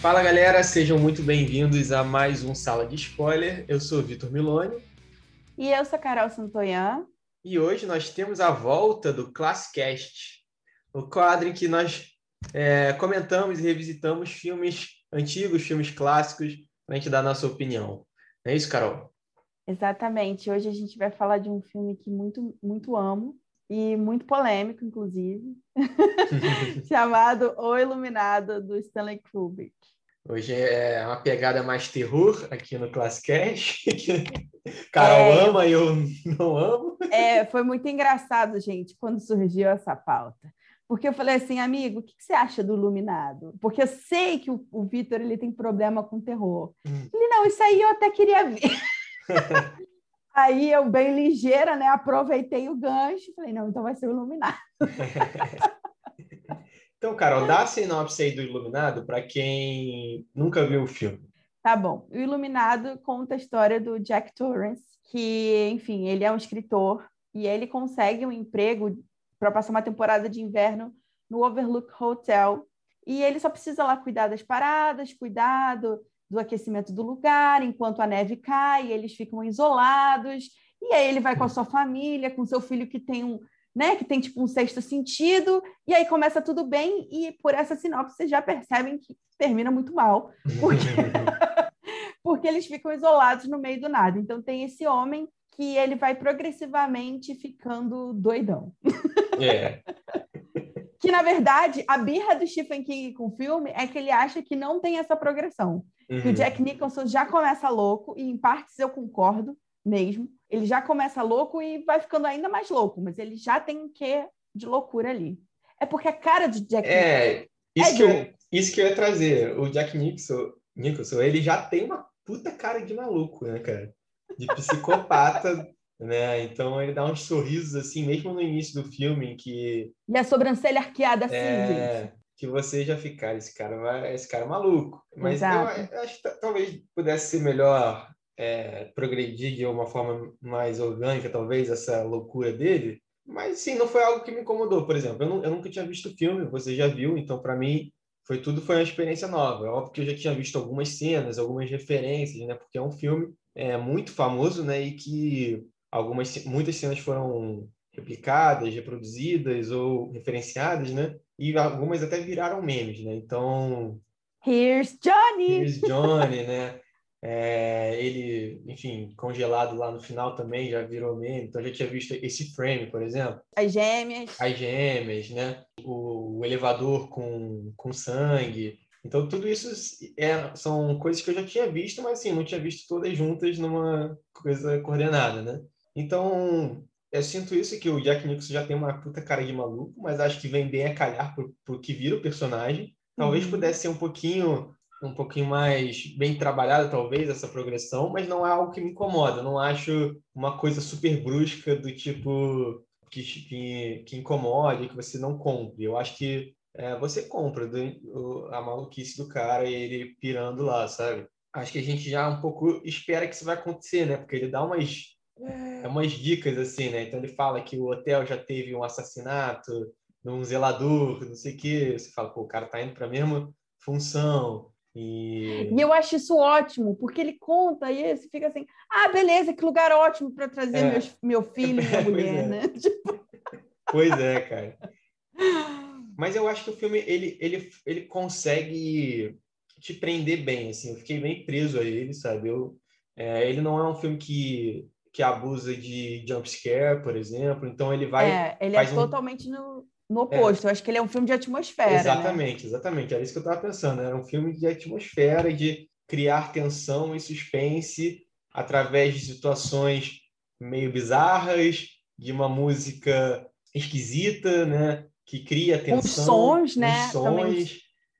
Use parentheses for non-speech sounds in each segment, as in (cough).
Fala galera, sejam muito bem-vindos a mais um Sala de Spoiler. Eu sou o Vitor Miloni. E eu sou a Carol Santoyan. E hoje nós temos a volta do Classcast, o quadro em que nós é, comentamos e revisitamos filmes antigos, filmes clássicos, para a gente dar a nossa opinião. Não é isso, Carol? Exatamente. Hoje a gente vai falar de um filme que muito, muito amo e muito polêmico, inclusive, (laughs) chamado O Iluminado, do Stanley Kubrick. Hoje é uma pegada mais terror aqui no Classcast. (laughs) Carol é, ama e eu não amo. É, foi muito engraçado, gente, quando surgiu essa pauta. Porque eu falei assim, amigo, o que, você acha do Iluminado? Porque eu sei que o, o Vitor ele tem problema com terror. Hum. Ele, não, isso aí eu até queria ver. (laughs) Aí eu, bem ligeira, né, aproveitei o gancho e falei, não, então vai ser o Iluminado. (laughs) então, Carol, dá a sinopse aí do Iluminado para quem nunca viu o filme. Tá bom. O Iluminado conta a história do Jack Torrance, que, enfim, ele é um escritor e ele consegue um emprego para passar uma temporada de inverno no Overlook Hotel. E ele só precisa lá cuidar das paradas, cuidado do aquecimento do lugar, enquanto a neve cai, eles ficam isolados, e aí ele vai com a sua família, com seu filho que tem um, né, que tem tipo um sexto sentido, e aí começa tudo bem, e por essa sinopse vocês já percebem que termina muito mal, porque, (laughs) porque eles ficam isolados no meio do nada. Então tem esse homem que ele vai progressivamente ficando doidão. É. (laughs) que na verdade a birra do Stephen King com o filme é que ele acha que não tem essa progressão. Uhum. Que o Jack Nicholson já começa louco, e em partes eu concordo mesmo. Ele já começa louco e vai ficando ainda mais louco, mas ele já tem um quê de loucura ali. É porque a cara de Jack é, Nicholson. Isso, é que eu, isso que eu ia trazer. O Jack Nicholson, Nicholson, ele já tem uma puta cara de maluco, né, cara? De psicopata. (laughs) né? Então ele dá uns sorrisos assim, mesmo no início do filme, que. E a sobrancelha arqueada assim, é... gente que você já ficar, esse cara, vai, esse cara é maluco. Mas eu, eu, acho que talvez pudesse ser melhor é, progredir de uma forma mais orgânica, talvez, essa loucura dele. Mas sim, não foi algo que me incomodou, por exemplo. Eu, não, eu nunca tinha visto o filme, você já viu, então para mim foi tudo foi uma experiência nova. É óbvio que eu já tinha visto algumas cenas, algumas referências, né? Porque é um filme é, muito famoso, né? E que algumas muitas cenas foram replicadas, reproduzidas ou referenciadas, né? E algumas até viraram memes, né? Então. Here's Johnny! Here's (laughs) Johnny, né? É, ele, enfim, congelado lá no final também já virou meme. Então, já tinha visto esse frame, por exemplo. As gêmeas. As gêmeas, né? O, o elevador com, com sangue. Então, tudo isso é, são coisas que eu já tinha visto, mas assim, não tinha visto todas juntas numa coisa coordenada, né? Então, eu sinto isso que o Jack Nicholson já tem uma puta cara de maluco, mas acho que vem bem a calhar pro, pro que vira o personagem. Talvez uhum. pudesse ser um pouquinho um pouquinho mais bem trabalhada, talvez, essa progressão, mas não é algo que me incomoda. Não acho uma coisa super brusca do tipo que, que, que incomode, que você não compre. Eu acho que é, você compra do, o, a maluquice do cara e ele pirando lá, sabe? Acho que a gente já um pouco espera que isso vai acontecer, né? Porque ele dá umas é umas dicas assim, né? Então ele fala que o hotel já teve um assassinato de um zelador, não sei o quê. Você fala, pô, o cara tá indo para a mesma função. E... e eu acho isso ótimo, porque ele conta e você fica assim: ah, beleza, que lugar ótimo para trazer é. meus, meu filho e minha (laughs) mulher, é. né? (laughs) Tipo... Pois é, cara. Mas eu acho que o filme ele, ele, ele consegue te prender bem, assim. Eu fiquei bem preso a ele, sabe? Eu, é, ele não é um filme que que abusa de jump scare, por exemplo. Então ele vai. É, ele é um... totalmente no, no oposto. É. Eu acho que ele é um filme de atmosfera. Né? Exatamente, né? exatamente. Era isso que eu estava pensando. Era um filme de atmosfera, de criar tensão e suspense através de situações meio bizarras, de uma música esquisita, né? Que cria tensão. Os sons, né? Os sons. Também.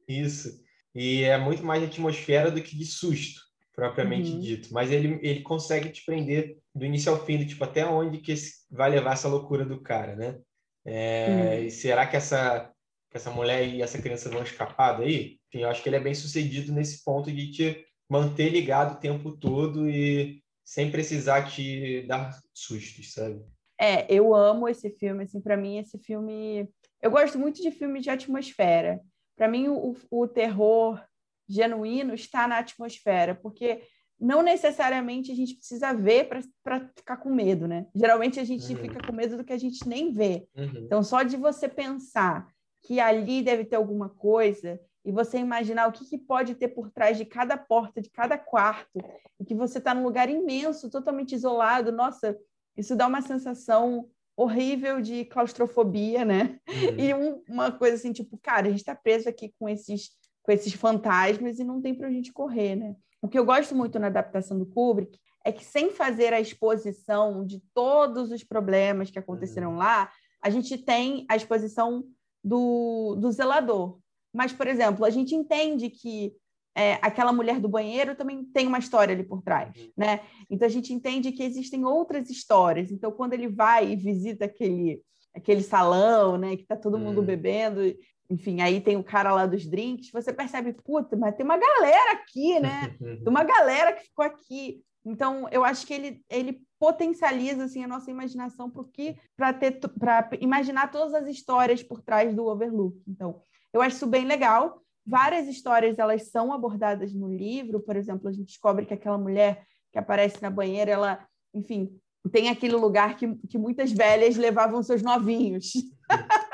Isso. E é muito mais de atmosfera do que de susto propriamente uhum. dito. Mas ele, ele consegue te prender do início ao fim, do tipo, até onde que vai levar essa loucura do cara, né? É, uhum. E será que essa, que essa mulher e essa criança vão escapar daí? Enfim, eu acho que ele é bem sucedido nesse ponto de te manter ligado o tempo todo e sem precisar te dar sustos, sabe? É, eu amo esse filme, assim, para mim esse filme... Eu gosto muito de filmes de atmosfera. Para mim, o, o terror genuíno está na atmosfera, porque não necessariamente a gente precisa ver para ficar com medo, né? Geralmente a gente uhum. fica com medo do que a gente nem vê. Uhum. Então, só de você pensar que ali deve ter alguma coisa e você imaginar o que, que pode ter por trás de cada porta, de cada quarto, e que você está num lugar imenso, totalmente isolado, nossa, isso dá uma sensação horrível de claustrofobia, né? Uhum. E um, uma coisa assim, tipo, cara, a gente está preso aqui com esses, com esses fantasmas e não tem para a gente correr, né? O que eu gosto muito na adaptação do Kubrick é que, sem fazer a exposição de todos os problemas que aconteceram uhum. lá, a gente tem a exposição do, do zelador. Mas, por exemplo, a gente entende que é, aquela mulher do banheiro também tem uma história ali por trás, uhum. né? Então a gente entende que existem outras histórias. Então quando ele vai e visita aquele aquele salão, né, que tá todo mundo uhum. bebendo, enfim, aí tem o cara lá dos drinks, você percebe, puta, mas tem uma galera aqui, né? (laughs) Tem uma galera que ficou aqui. Então eu acho que ele ele potencializa assim a nossa imaginação porque para ter para imaginar todas as histórias por trás do Overlook. Então, eu acho isso bem legal. Várias histórias elas são abordadas no livro, por exemplo, a gente descobre que aquela mulher que aparece na banheira, ela, enfim, tem aquele lugar que, que muitas velhas levavam seus novinhos. (laughs)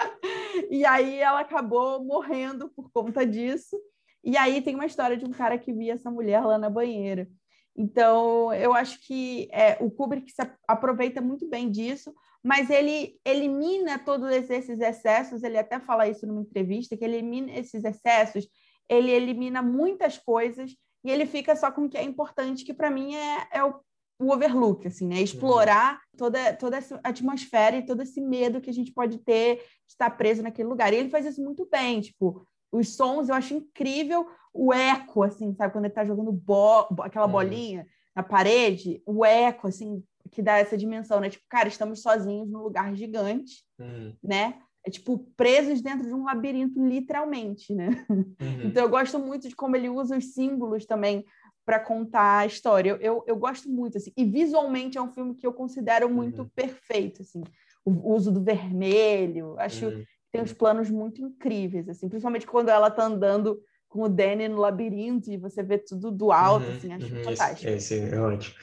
e aí ela acabou morrendo por conta disso. E aí tem uma história de um cara que via essa mulher lá na banheira. Então, eu acho que é, o Kubrick se aproveita muito bem disso, mas ele elimina todos esses excessos, ele até fala isso numa entrevista, que ele elimina esses excessos, ele elimina muitas coisas e ele fica só com o que é importante, que para mim é, é o, o, overlook, assim, né? Explorar uhum. toda, toda essa atmosfera e todo esse medo que a gente pode ter de estar preso naquele lugar. E ele faz isso muito bem, tipo, os sons eu acho incrível, o eco, assim, sabe? Quando ele está jogando bo aquela uhum. bolinha na parede, o eco, assim, que dá essa dimensão, né? Tipo, cara, estamos sozinhos num lugar gigante, uhum. né? É tipo presos dentro de um labirinto, literalmente, né? Uhum. (laughs) Então eu gosto muito de como ele usa os símbolos também para contar a história. Eu, eu, gosto muito, assim. E visualmente é um filme que eu considero muito uhum. perfeito, assim. O uso do vermelho, acho que uhum. tem uns planos muito incríveis, assim. Principalmente quando ela tá andando com o Danny no labirinto e você vê tudo do alto, uhum. assim. Acho fantástico. Esse, esse é ótimo.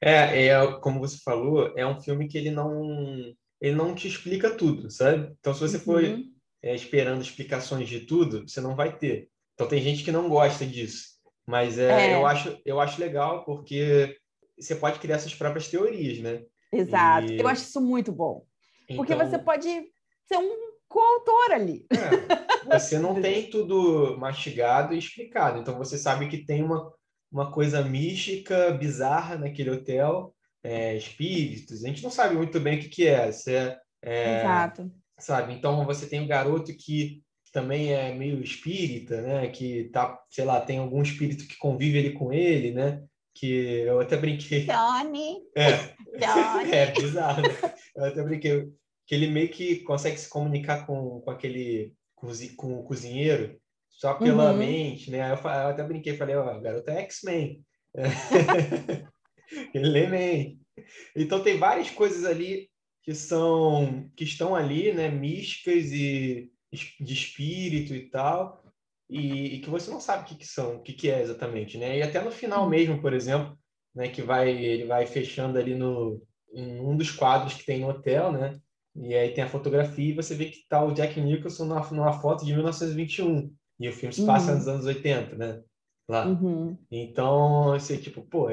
É, é, como você falou, é um filme que ele não ele não te explica tudo, sabe? Então, se você for uhum. é, esperando explicações de tudo, você não vai ter. Então, tem gente que não gosta disso, mas é, é. Eu, acho, eu acho legal porque você pode criar suas próprias teorias, né? Exato. E... Eu acho isso muito bom. Então... Porque você pode ser um coautor ali. É, (laughs) você não tem tudo mastigado e explicado. Então, você sabe que tem uma uma coisa mística, bizarra naquele hotel, é, espíritos. A gente não sabe muito bem o que, que é. É, é Exato. Sabe? Então você tem um garoto que também é meio espírita, né? Que tá, sei lá, tem algum espírito que convive ali com ele, né? Que eu até brinquei. Johnny. É. (laughs) Johnny. É bizarro. Né? Eu até brinquei que ele meio que consegue se comunicar com, com aquele com o cozinheiro só pela uhum. mente, né? Eu, eu, até brinquei, falei, ó, oh, garoto é X-Men. (laughs) Ele é Man. Então tem várias coisas ali que são que estão ali, né, místicas e de espírito e tal, e, e que você não sabe o que, que são, o que, que é exatamente, né? E até no final uhum. mesmo, por exemplo, né, que vai ele vai fechando ali no em um dos quadros que tem no hotel, né? E aí tem a fotografia e você vê que tá o Jack Nicholson numa, numa foto de 1921. E o filme se passa uhum. nos anos 80, né? Lá. Uhum. Então, assim, tipo, pô,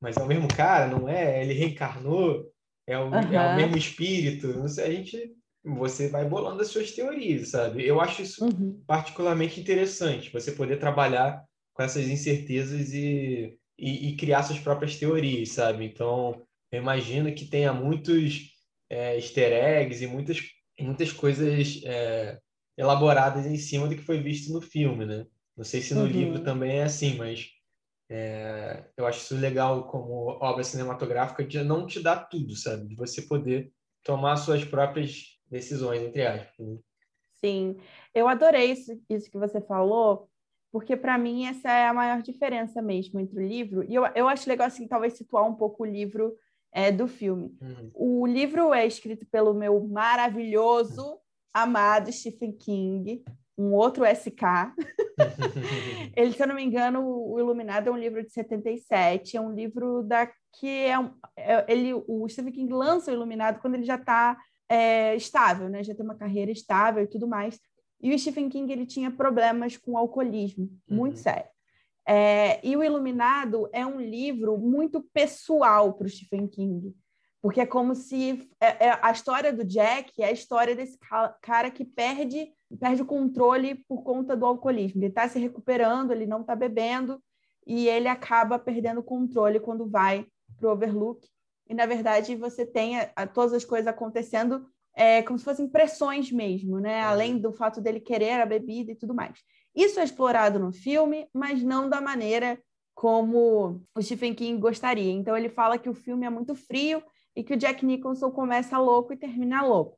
mas é o mesmo cara, não é? Ele reencarnou, é o, uhum. é o mesmo espírito. Não sei, a gente. Você vai bolando as suas teorias, sabe? Eu acho isso uhum. particularmente interessante, você poder trabalhar com essas incertezas e, e, e, criar suas próprias teorias, sabe? Então, eu imagino que tenha muitos é, easter eggs e muitas, muitas coisas é, elaboradas em cima do que foi visto no filme, né? Não sei se no uhum. livro também é assim, mas é, eu acho isso legal como obra cinematográfica de não te dar tudo, sabe? De você poder tomar suas próprias decisões, entre aspas. Né? Sim, eu adorei isso, isso que você falou, porque para mim essa é a maior diferença mesmo entre o livro, e eu, eu acho legal, assim, talvez situar um pouco o livro é, do filme. Uhum. O livro é escrito pelo meu maravilhoso amado Stephen King, um outro SK. (laughs) ele, se eu não me engano, o Iluminado é um livro de 77, é um livro da que é, é ele, o Stephen King lança o Iluminado quando ele já está é, estável, né? Já tem uma carreira estável e tudo mais. E o Stephen King ele tinha problemas com alcoolismo, muito uhum. sério. É, e o Iluminado é um livro muito pessoal para o Stephen King, porque é como se é, é, a história do Jack é a história desse cara que perde perde o controle por conta do alcoolismo. Ele está se recuperando, ele não está bebendo e ele acaba perdendo o controle quando vai para o Overlook. E, na verdade, você tem a, a, todas as coisas acontecendo é, como se fossem pressões mesmo, né? Uhum. Além do fato dele querer a bebida e tudo mais. Isso é explorado no filme, mas não da maneira como o Stephen King gostaria. Então, ele fala que o filme é muito frio e que o Jack Nicholson começa louco e termina louco.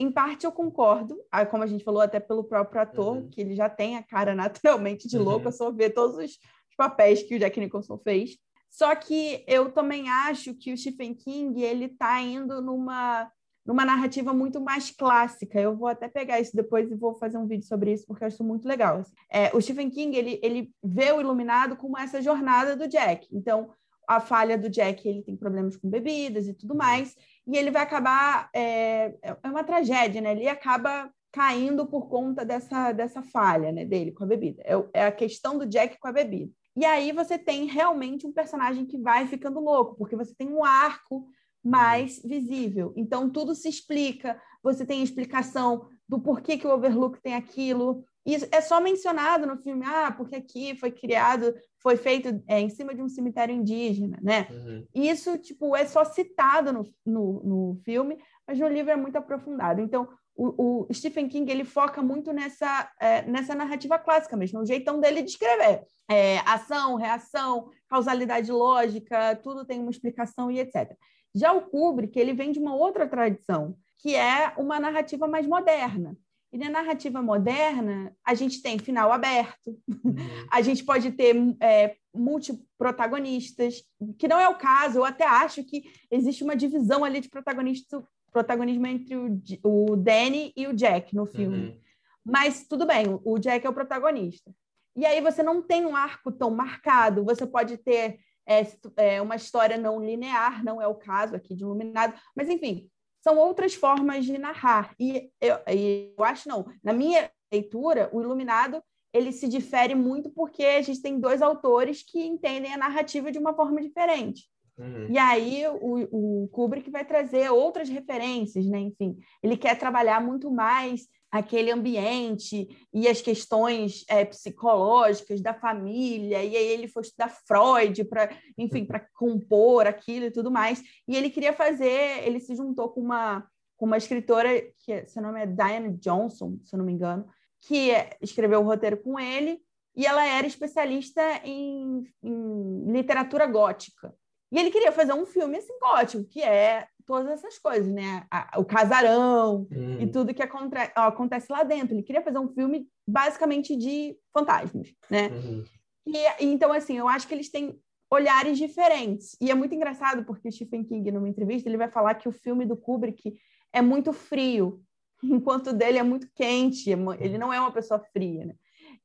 Em parte eu concordo, como a gente falou até pelo próprio ator, uhum. que ele já tem a cara (laughs) naturalmente de louco, uhum. é só ver todos os papéis que o Jack Nicholson fez. Só que eu também acho que o Stephen King ele está indo numa numa narrativa muito mais clássica. Eu vou até pegar isso depois e vou fazer um vídeo sobre isso porque eu acho muito legal. É, o Stephen King ele, ele vê o Iluminado como essa jornada do Jack. Então a falha do Jack ele tem problemas com bebidas e tudo mais e ele vai acabar é, é uma tragédia, né? Ele acaba caindo por conta dessa, dessa falha né, dele com a bebida. É, é a questão do Jack com a bebida. E aí você tem realmente um personagem que vai ficando louco, porque você tem um arco mais visível. Então tudo se explica, você tem explicação do porquê que o Overlook tem aquilo, isso é só mencionado no filme, ah, porque aqui foi criado, foi feito é, em cima de um cemitério indígena, né? Uhum. Isso, tipo, é só citado no, no, no, filme, mas no livro é muito aprofundado. Então, o, o Stephen King, ele foca muito nessa, é, nessa narrativa clássica mesmo, no jeitão dele de escrever. É, ação, reação, causalidade lógica, tudo tem uma explicação e etc. Já o Kubrick, ele vem de uma outra tradição, que é uma narrativa mais moderna. E na narrativa moderna, a gente tem final aberto, uhum. (laughs) a gente pode ter é, multiprotagonistas, que não é o caso, eu até acho que existe uma divisão ali de protagonista, protagonismo entre o, o Danny e o Jack no filme. Uhum. Mas tudo bem, o Jack é o protagonista. E aí você não tem um arco tão marcado, você pode ter é, é, uma história não linear, não é o caso aqui de Iluminado, mas enfim, são outras formas de narrar. E eu, eu acho, não, na minha leitura, o Iluminado ele se difere muito porque a gente tem dois autores que entendem a narrativa de uma forma diferente. Uhum. E aí o, o Kubrick vai trazer outras referências, né? Enfim, ele quer trabalhar muito mais aquele ambiente e as questões é, psicológicas da família, e aí ele foi estudar Freud para, enfim, para compor aquilo e tudo mais. E ele queria fazer, ele se juntou com uma, com uma escritora, que seu nome é Diane Johnson, se eu não me engano, que escreveu o roteiro com ele, e ela era especialista em, em literatura gótica. E ele queria fazer um filme assim gótico, que é todas essas coisas, né? o casarão hum. e tudo que acontece, lá dentro. Ele queria fazer um filme basicamente de fantasmas, né? Uhum. E, então, assim, eu acho que eles têm olhares diferentes. E é muito engraçado porque Stephen King, numa entrevista, ele vai falar que o filme do Kubrick é muito frio, (laughs) enquanto o dele é muito quente. É ele não é uma pessoa fria, né?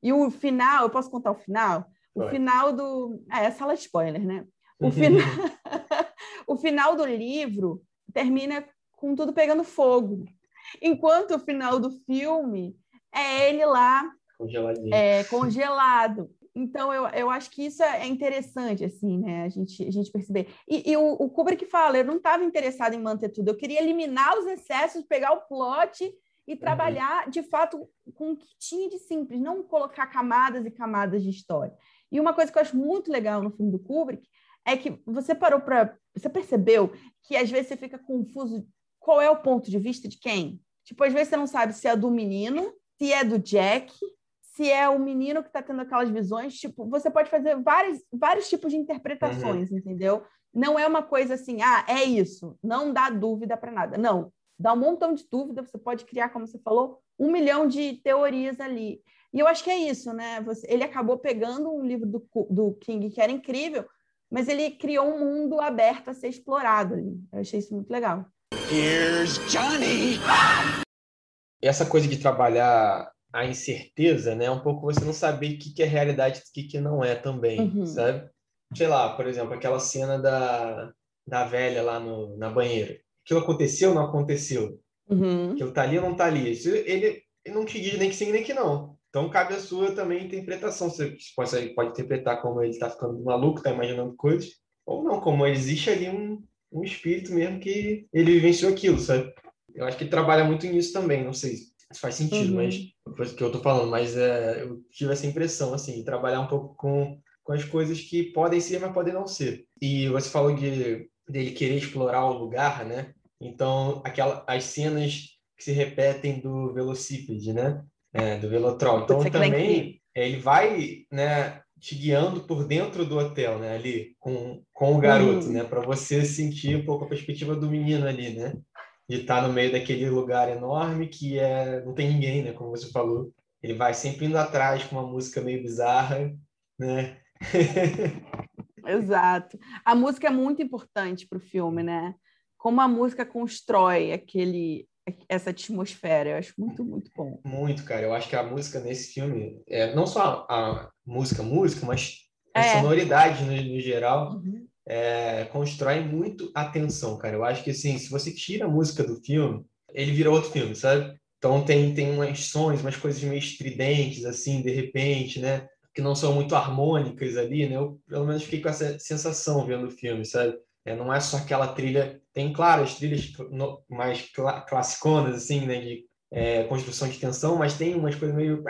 E o final, eu posso contar o final? O Vai. final do... É, é sala de spoiler, né? O, final... (laughs) o final do livro termina com tudo pegando fogo. Enquanto o final do filme é ele lá é, congelado. Então, eu, eu acho que isso é interessante, assim, né? A gente, a gente perceber. E, e o, o Kubrick fala, eu não estava interessado em manter tudo, eu queria eliminar os excessos, pegar o plot e uhum. trabalhar, uhum. de fato, com o que tinha de simples, não colocar camadas e camadas de história. E uma coisa que eu acho muito legal no filme do Kubrick é que você parou para. Você percebeu que às vezes você fica confuso qual é o ponto de vista de quem? Tipo, às vezes você não sabe se é do menino, se é do Jack, se é o menino que está tendo aquelas visões. Tipo, você pode fazer vários, vários tipos de interpretações, uhum. entendeu? Não é uma coisa assim, ah, é isso, não dá dúvida para nada. Não, dá um montão de dúvida, você pode criar, como você falou, um milhão de teorias ali. E eu acho que é isso, né? Você, ele acabou pegando um livro do, do King que era incrível, mas ele criou um mundo aberto a ser explorado ali. Eu achei isso muito legal. Here's Johnny! Essa coisa de trabalhar a incerteza, né? Um pouco você não saber o que, que é realidade e o que, que não é também, Uhum. sabe? Sei lá, por exemplo, aquela cena da, da velha lá no, na banheira. Aquilo aconteceu ou não aconteceu? Uhum. Aquilo tá ali ou não tá ali? Isso ele, ele não te diz nem que sim nem que não. Então cabe a sua também interpretação. Você pode, pode interpretar como ele tá ficando maluco, tá imaginando coisas, ou não, como existe ali um, um espírito mesmo que ele vivenciou aquilo, sabe? Eu acho que ele trabalha muito nisso também, não sei se faz sentido, Uhum. mas o que eu tô falando, mas é, eu tive essa impressão, assim, trabalhar um pouco com, com as coisas que podem ser, mas podem não ser. E você falou de dele querer explorar o lugar, né? Então, aquela, as cenas que se repetem do velocípede, né? É, do Velotrol. Então, Putz, é também, ele vai, né, te guiando por dentro do hotel, né? Ali, com, com o garoto, Uhum. né? Para você sentir um pouco a perspectiva do menino ali, né? De estar no meio daquele lugar enorme que é, não tem ninguém, né? Como você falou. Ele vai sempre indo atrás com uma música meio bizarra, né? (laughs) Exato. A música é muito importante para o filme, né? Como a música constrói aquele, essa atmosfera. Eu acho muito, muito bom. Muito, cara. Eu acho que a música nesse filme, é, não só a, a música, música, mas a É. sonoridade no, no geral, é, constrói muito a atenção, cara. Eu acho que, assim, se você tira a música do filme, ele vira outro filme, sabe? Então tem, tem umas sons, umas coisas meio estridentes, assim, de repente, né? Que não são muito harmônicas ali, né? Eu, pelo menos, fiquei com essa sensação vendo o filme, sabe? É, não é só aquela trilha... Tem, claro, as trilhas no- mais cla classiconas, assim, né? De é, construção de tensão, mas tem umas coisas meio...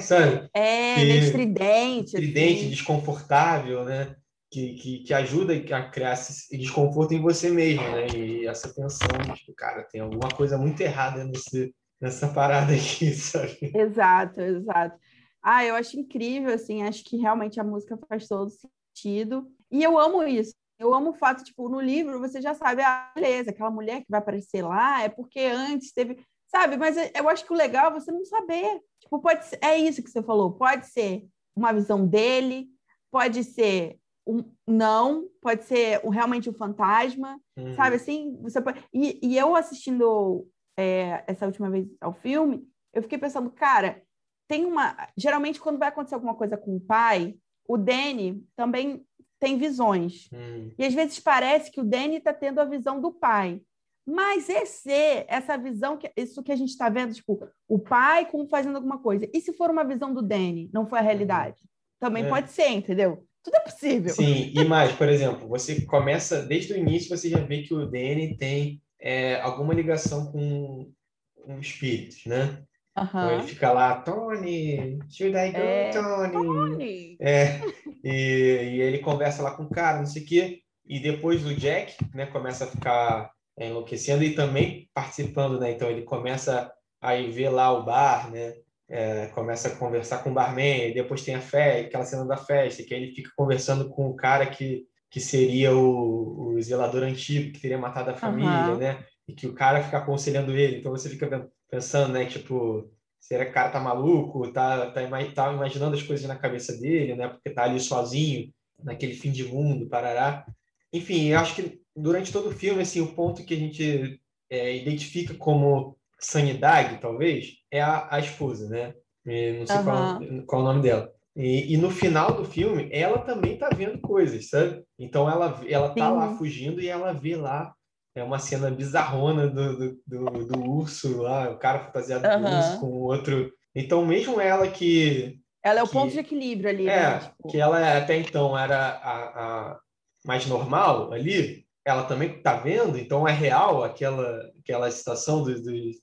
Sabe? É, Que- é estridente. estridente, assim. desconfortável, né? Que, que, que ajuda a criar esse desconforto em você mesmo, né? E essa tensão, tipo, cara, tem alguma coisa muito errada nesse, nessa parada aqui, (laughs) sabe? Exato, exato. Ah, eu acho incrível, assim, acho que realmente a música faz todo sentido. E eu amo isso. Eu amo o fato, tipo, no livro você já sabe, ah, beleza, aquela mulher que vai aparecer lá é porque antes teve, sabe? Mas eu acho que o legal é você não saber. Tipo, pode ser, é isso que você falou, pode ser uma visão dele, pode ser um não, pode ser um, realmente um fantasma, Uhum. sabe assim? Você pode... e, e eu assistindo é, essa última vez ao filme, eu fiquei pensando, cara, tem uma. Geralmente, quando vai acontecer alguma coisa com o pai, o Danny também tem visões. Hum, E às vezes parece que o Danny está tendo a visão do pai. Mas esse, essa visão, que, isso que a gente está vendo, tipo, o pai como fazendo alguma coisa. E se for uma visão do Danny, não foi a realidade? Também É. pode ser, entendeu? Tudo é possível. Sim, e mais, por exemplo, você começa, desde o início, você já vê que o Danny tem é, alguma ligação com, com espíritos, né? Então ele fica lá, Tony, should I go, É, Tony? Tony. É, (laughs) e, conversa lá com o cara, não sei o quê, e depois o Jack, né, começa a ficar é, enlouquecendo e também participando, né? Então ele começa a ir ver lá o bar, né? É, começa a conversar com o barman, e depois tem a festa, aquela cena da festa, que aí ele fica conversando com o cara que, que seria o, o zelador antigo, que teria matado a família, Aham. né? E que o cara fica aconselhando ele. Então você fica pensando, né? Tipo, será que o cara tá maluco? Tá, tá, tá imaginando as coisas na cabeça dele, né? Porque tá ali sozinho, naquele fim de mundo, parará. Enfim, eu acho que durante todo o filme, assim, o ponto que a gente é, identifica como sanidade, talvez, é a, a esposa, né? E não sei qual, qual é o nome dela. E, e no final do filme, ela também tá vendo coisas, sabe? Então ela, ela tá Sim. lá fugindo e ela vê lá é uma cena bizarrona do, do, do, do urso lá, o cara fantasiado de Aham. urso com o outro. Então, mesmo ela que. Ela é o que- ponto de equilíbrio ali, É, né? Tipo, que ela até então era a, a mais normal ali, ela também tá vendo, então é real aquela, aquela situação dos, dos,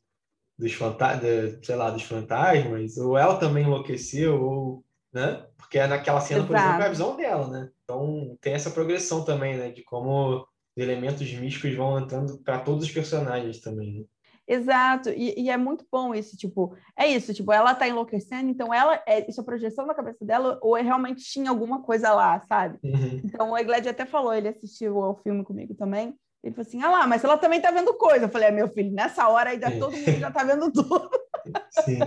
dos, fanta da- sei lá, dos fantasmas, ou ela também enlouqueceu, ou, né? Porque é naquela cena, por Exato. exemplo, é a visão dela, né? Então tem essa progressão também, né? De como os elementos místicos vão entrando para todos os personagens também, né? Exato, e, e é muito bom isso, tipo, é isso, tipo, ela tá enlouquecendo, então ela, é, isso é projeção na cabeça dela, ou é realmente tinha alguma coisa lá, sabe? Uhum. Então o Egled até falou, ele assistiu ao filme comigo também, ele falou assim, ah lá, mas ela também tá vendo coisa. Eu falei, é, meu filho, nessa hora ainda É. todo mundo já tá vendo tudo. Sim.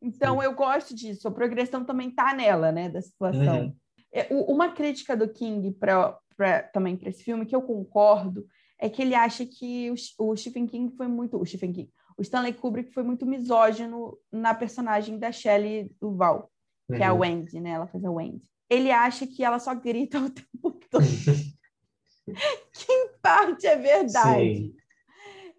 Então eu gosto disso, a progressão também tá nela, né, da situação. Uhum. É, o- uma crítica do King pra, pra- também para esse filme, que eu concordo, é que ele acha que o, o Stephen King foi muito. O Stephen King. o Stanley Kubrick foi muito misógino na personagem da Shelley Duval, que uhum. é a uhum. Wendy, né? Ela faz a Wendy. Ele acha que ela só grita (laughs) o tempo todo. (laughs) que em parte é verdade. Sim.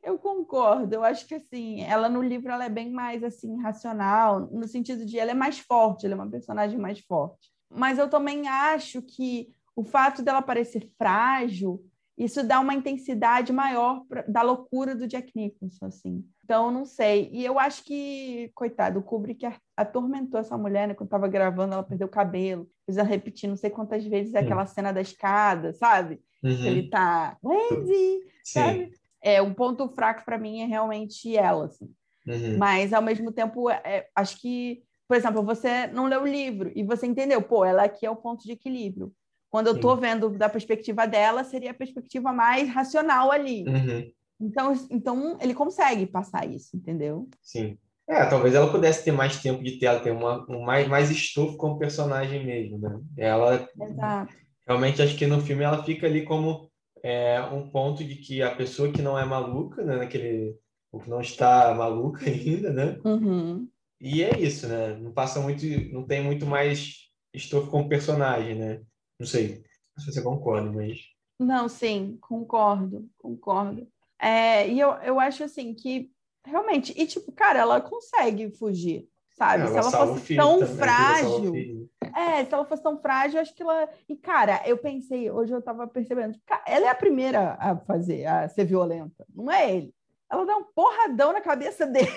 Eu concordo. Eu acho que assim, ela no livro ela é bem mais assim racional, no sentido de ela é mais forte, ela é uma personagem mais forte. Mas eu também acho que o fato dela parecer frágil, isso dá uma intensidade maior pra, da loucura do Jack Nicholson, assim. Então, não sei. E eu acho que, coitado, o Kubrick atormentou essa mulher, né? Quando estava gravando, ela perdeu o cabelo. Ela repetir não sei quantas vezes aquela cena da escada, sabe? Uhum. Ele tá, Wendy, sabe? É, um ponto fraco para mim é realmente ela, assim. Uhum. Mas, ao mesmo tempo, é, acho que, por exemplo, você não leu o livro e você entendeu, pô, ela aqui é o ponto de equilíbrio. Quando eu estou vendo da perspectiva dela, seria a perspectiva mais racional ali. Uhum. Então, então ele consegue passar isso, entendeu? Sim. É, talvez ela pudesse ter mais tempo de tela, ter uma, um mais, mais estofo como personagem mesmo, né? Ela Exato. realmente acho que no filme ela fica ali como é, um ponto de que a pessoa que não é maluca, né? Naquele, ou que não está maluca ainda, né? Uhum. E é isso, né? Não passa muito, não tem muito mais estofo como personagem, né? Não sei se você concorda, mas. Não, sim, concordo, concordo. É, e eu, eu acho assim que realmente, e tipo, cara, ela consegue fugir, sabe? Ela se ela fosse tão também, frágil. É, se ela fosse tão frágil, acho que ela. E, cara, eu pensei, hoje eu tava percebendo, cara, ela é a primeira a fazer, a ser violenta, não é ele. Ela dá um porradão na cabeça (laughs) dele,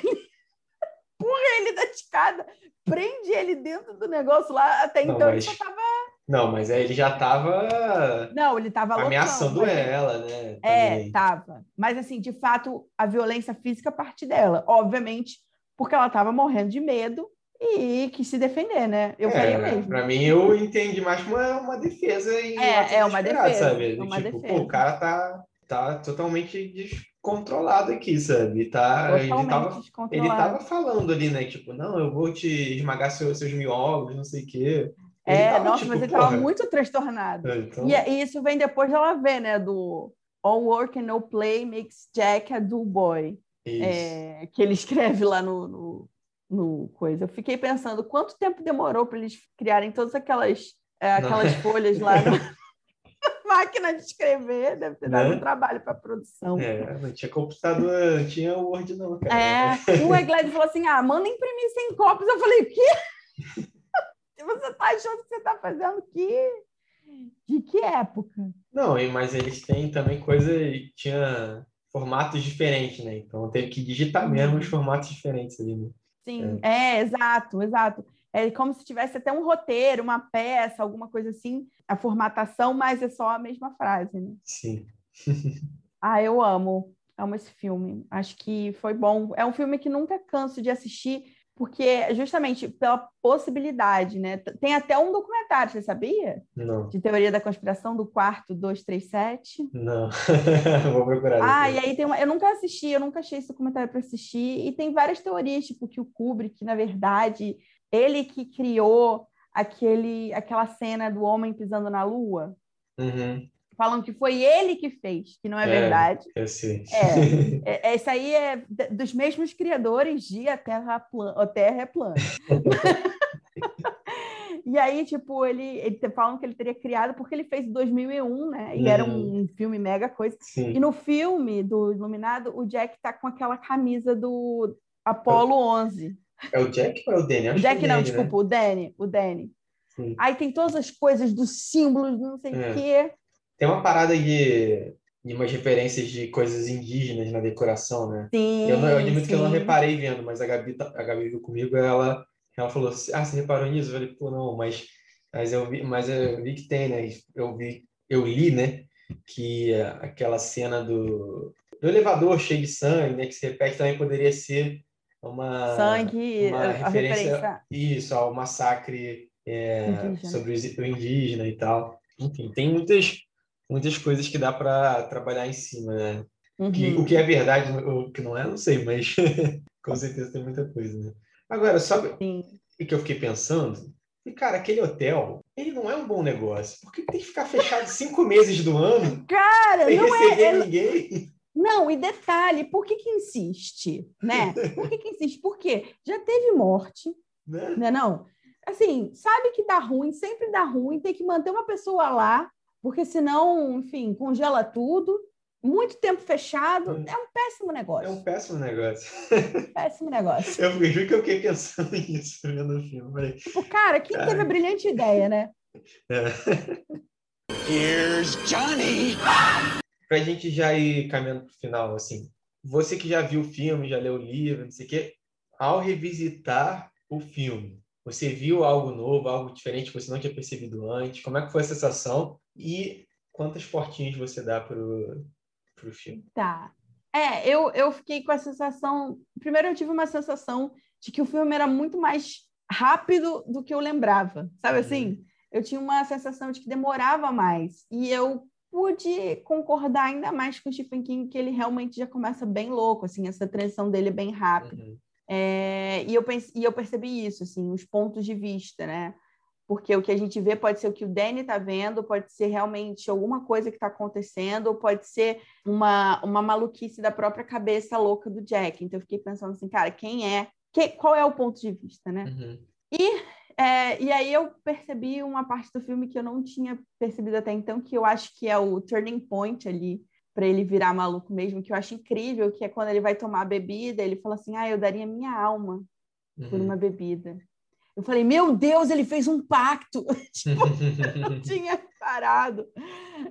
empurra ele da escada, prende ele dentro do negócio lá. Até não, então mas... ele só tava não, mas ele já estava. Não, ele estava ameaçando ela, né? É, estava. Mas assim, de fato, a violência física parte dela, obviamente, porque ela estava morrendo de medo e quis se defender, né? Eu é, faria mesmo. Para mim, eu entendi mais como uma defesa e é, é uma defesa, sabe? É uma tipo, defesa. Pô, o cara tá, tá totalmente descontrolado aqui, sabe? Tá, ele tava, ele tava falando ali, né? Tipo, não, eu vou te esmagar seus, seus miolos, não sei o quê. É, tava, nossa, tipo, mas ele estava muito transtornado. É, então... e, e, isso vem depois dela ver, né? Do All Work and No Play Makes Jack a Do Boy. É, que ele escreve lá no, no, no, coisa. Eu fiquei pensando quanto tempo demorou para eles criarem todas aquelas, é, aquelas folhas lá (laughs) na (laughs) máquina de escrever. Deve ter dado né? um trabalho para a produção. É, não tinha computador, não tinha Word, não, cara. É, o Egled falou assim: ah, manda imprimir 100 cópias. Eu falei, o quê? Você está achando que você está fazendo que de que época? Não, mas eles têm também coisa, tinha formatos diferentes, né? Então teve que digitar uhum. mesmo os formatos diferentes ali, né? Sim, é. é, exato, exato. É como se tivesse até um roteiro, uma peça, alguma coisa assim, a formatação, mas é só a mesma frase, né? Sim. (laughs) ah, eu amo, amo esse filme. Acho que foi bom. É um filme que nunca canso de assistir porque justamente pela possibilidade, né? Tem até um documentário, você sabia? Não. De teoria da conspiração do quarto 237. Não, (laughs) vou procurar. Ah, e aí tem uma... Eu nunca assisti, eu nunca achei esse documentário para assistir. E tem várias teorias, tipo que o Kubrick, na verdade, ele que criou aquele, aquela cena do homem pisando na lua. Uhum falam que foi ele que fez, que não é, é verdade. Eu sei. É, (laughs) é, esse aí é dos mesmos criadores de A Terra, Plan a Terra é Plana. (laughs) e aí, tipo, ele, ele falam que ele teria criado porque ele fez em 2001, né? E uhum. era um filme mega coisa. Sim. E no filme do Iluminado, o Jack tá com aquela camisa do Apollo 11. É o Jack ou é o Danny? o Jack não, Danny, desculpa, né? o Danny, o Danny. Sim. Aí tem todas as coisas dos símbolos, não sei o é. quê. Tem uma parada de, de umas referências de coisas indígenas na decoração, né? Sim, eu, não, eu admito sim. que eu não reparei vendo, mas a Gabi, tá, a Gabi viu comigo ela, ela falou assim, ah, você reparou nisso? Eu falei, pô, não, mas, mas, eu, vi, mas eu vi que tem, né? Eu, vi, eu li, né? Que aquela cena do, do elevador cheio de sangue, né? Que se repete também poderia ser uma, sangue, uma referência, referência, isso, ao massacre é, sobre o indígena e tal. Enfim, tem muitas muitas coisas que dá para trabalhar em cima, né? Uhum. Que, o que é verdade, o que não é, não sei, mas (laughs) com certeza tem muita coisa, né? Agora, sabe o que eu fiquei pensando? E, cara, aquele hotel, ele não é um bom negócio. Porque tem que ficar fechado (laughs) cinco meses do ano cara, sem não receber é, ninguém. Não, e detalhe, por que que insiste, né? Por que que insiste? Por quê? Já teve morte, Né? né não? Assim, sabe que dá ruim, sempre dá ruim, tem que manter uma pessoa lá, porque senão, enfim, congela tudo. Muito tempo fechado, é um péssimo É negócio. um péssimo negócio. (laughs) Péssimo negócio. Eu juro que eu fiquei pensando (laughs) nisso vendo o filme. Falei, Tipo, cara, quem teve a brilhante ideia, né? (laughs) é. Here's Johnny. Pra gente já ir caminhando pro final, assim, você que já viu o filme, já leu o livro, não sei o quê, ao revisitar o filme, você viu algo novo, algo diferente que você não tinha percebido antes? Como é que foi a sensação? E quantas portinhas você dá pro, pro filme? Tá. É, eu, eu fiquei com a sensação. Primeiro, eu tive uma sensação de que o filme era muito mais rápido do que eu lembrava. Sabe Uhum. assim? Eu tinha uma sensação de que demorava mais. E eu pude concordar ainda mais com o Stephen King, que ele realmente já começa bem louco, assim, essa transição dele é bem rápida. Uhum. É, e, eu pense, e eu percebi isso, assim, os pontos de vista, né? Porque o que a gente vê pode ser o que o Danny está vendo, pode ser realmente alguma coisa que está acontecendo, ou pode ser uma, uma maluquice da própria cabeça louca do Jack. Então eu fiquei pensando assim, cara, quem é? Que, qual é o ponto de vista, né? Uhum. É, e aí eu percebi uma parte do filme que eu não tinha percebido até então, que eu acho que é o turning point ali para ele virar maluco mesmo, que eu acho incrível, que é quando ele vai tomar a bebida, ele fala assim: "Ah, eu daria minha alma por Uhum. uma bebida". Eu falei: "Meu Deus, ele fez um pacto". (laughs) tipo, não (laughs) tinha parado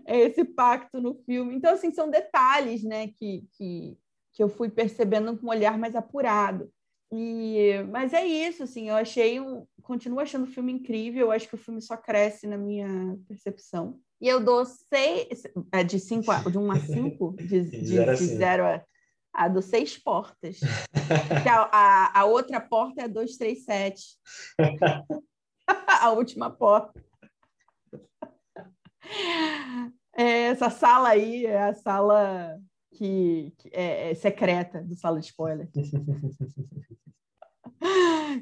esse pacto no filme. Então assim, são detalhes, né, que que que eu fui percebendo com um olhar mais apurado. E, mas é isso, assim, eu achei um, continuo achando o filme incrível, eu acho que o filme só cresce na minha percepção. E eu dou seis, é, de cinco a, de um a cinco, de, de, de zero a, a do seis portas. (laughs) A, a, a outra porta é a 237. (laughs) a última porta. É, essa sala aí é a sala que, que é, é secreta do sala de spoiler. (laughs)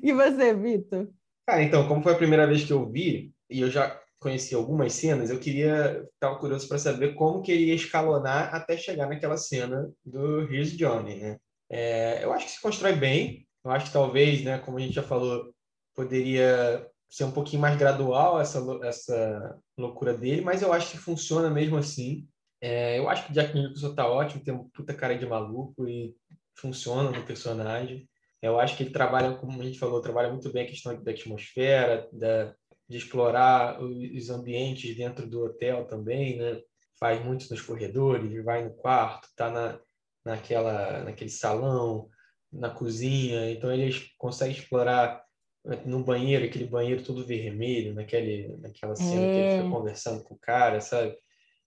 E você, Vitor? Cara, então, como foi a primeira vez que eu vi, e eu já conheci algumas cenas, eu queria, estava curioso para saber como que ele ia escalonar até chegar naquela cena do Here's Johnny, né? É, eu acho que se constrói bem, eu acho que talvez, né, como a gente já falou, poderia ser um pouquinho mais gradual essa, essa loucura dele, mas eu acho que funciona mesmo assim. É, eu acho que o Jack Nicholson tá ótimo, tem uma puta cara de maluco e funciona no personagem. Eu acho que ele trabalha, como a gente falou, trabalha muito bem a questão da atmosfera, da, de explorar os ambientes dentro do hotel também, né? Faz muito nos corredores, vai no quarto, tá na, naquela, naquele salão, na cozinha. Então ele consegue explorar no banheiro, aquele banheiro todo vermelho, naquele, naquela cena que ele É. fica conversando com o cara, sabe?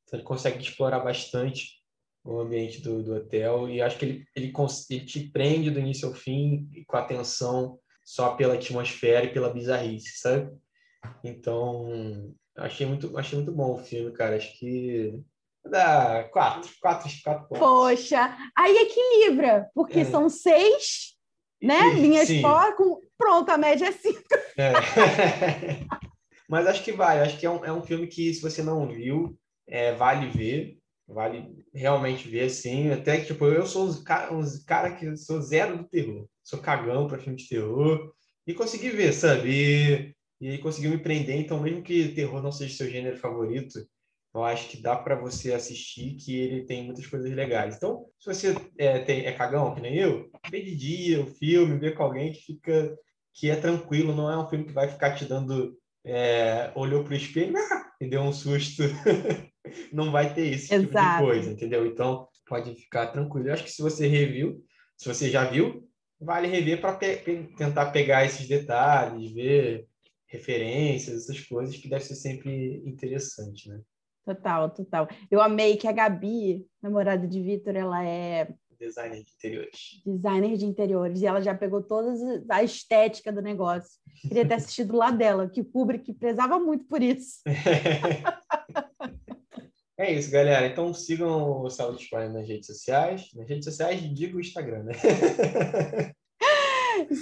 Então ele consegue explorar bastante o ambiente do, do hotel e acho que ele, ele, ele te prende do início ao fim com atenção só pela atmosfera e pela bizarrice, sabe? Então, achei muito, achei muito bom o filme, cara. Acho que dá quatro, quatro, quatro pontos. Poxa, aí equilibra, porque É. são seis, né? Sim, Linhas sim. fora, com... pronto, a média é cinco. É. (laughs) Mas acho que vale. Acho que é um, é um filme que, se você não viu, é, vale ver. Vale realmente ver, sim. Até que, tipo, eu sou um cara, um cara que sou zero do terror. Sou cagão para filme de terror. E consegui ver, sabe? E, e conseguiu me prender. Então, mesmo que terror não seja seu gênero favorito, eu acho que dá para você assistir, que ele tem muitas coisas legais. Então, se você é, tem, é cagão, que nem eu, vê de dia o filme, vê com alguém que fica que é tranquilo, não é um filme que vai ficar te dando é, olhou pro espelho ah, e deu um susto. (laughs) não vai ter esse tipo Exato. de coisa, entendeu? Então, pode ficar tranquilo. Eu acho que se você reviu, se você já viu, vale rever para tentar pegar esses detalhes, ver referências, essas coisas que deve ser sempre interessante, né? Total, total. Eu amei que a Gabi, namorada de Vitor, ela é Designer de interiores. designer de interiores e ela já pegou toda a estética do negócio. Queria ter assistido lá dela, que o Kubrick prezava muito por isso. (laughs) É isso, galera. Então sigam o Sala de Spoiler nas redes sociais. Nas redes sociais, digo o Instagram, né? (laughs)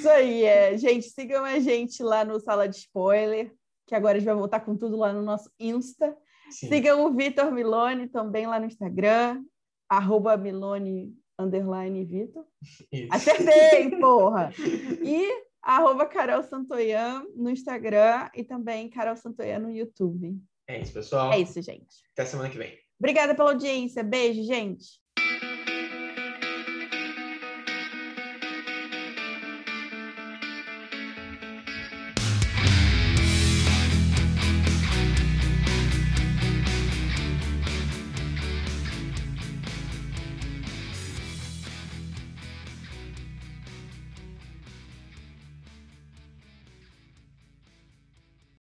Isso aí, é. Gente, sigam a gente lá no Sala de Spoiler, que agora a gente vai voltar com tudo lá no nosso Insta. Sim. Sigam o Vitor Milone também lá no Instagram. arroba Milone underline Vitor. Acertei, porra! E arroba Carol Santoyan no Instagram e também Carol Santoyan no YouTube. É isso, pessoal. É isso, gente. Até semana que vem. Obrigada pela audiência. Beijo, gente.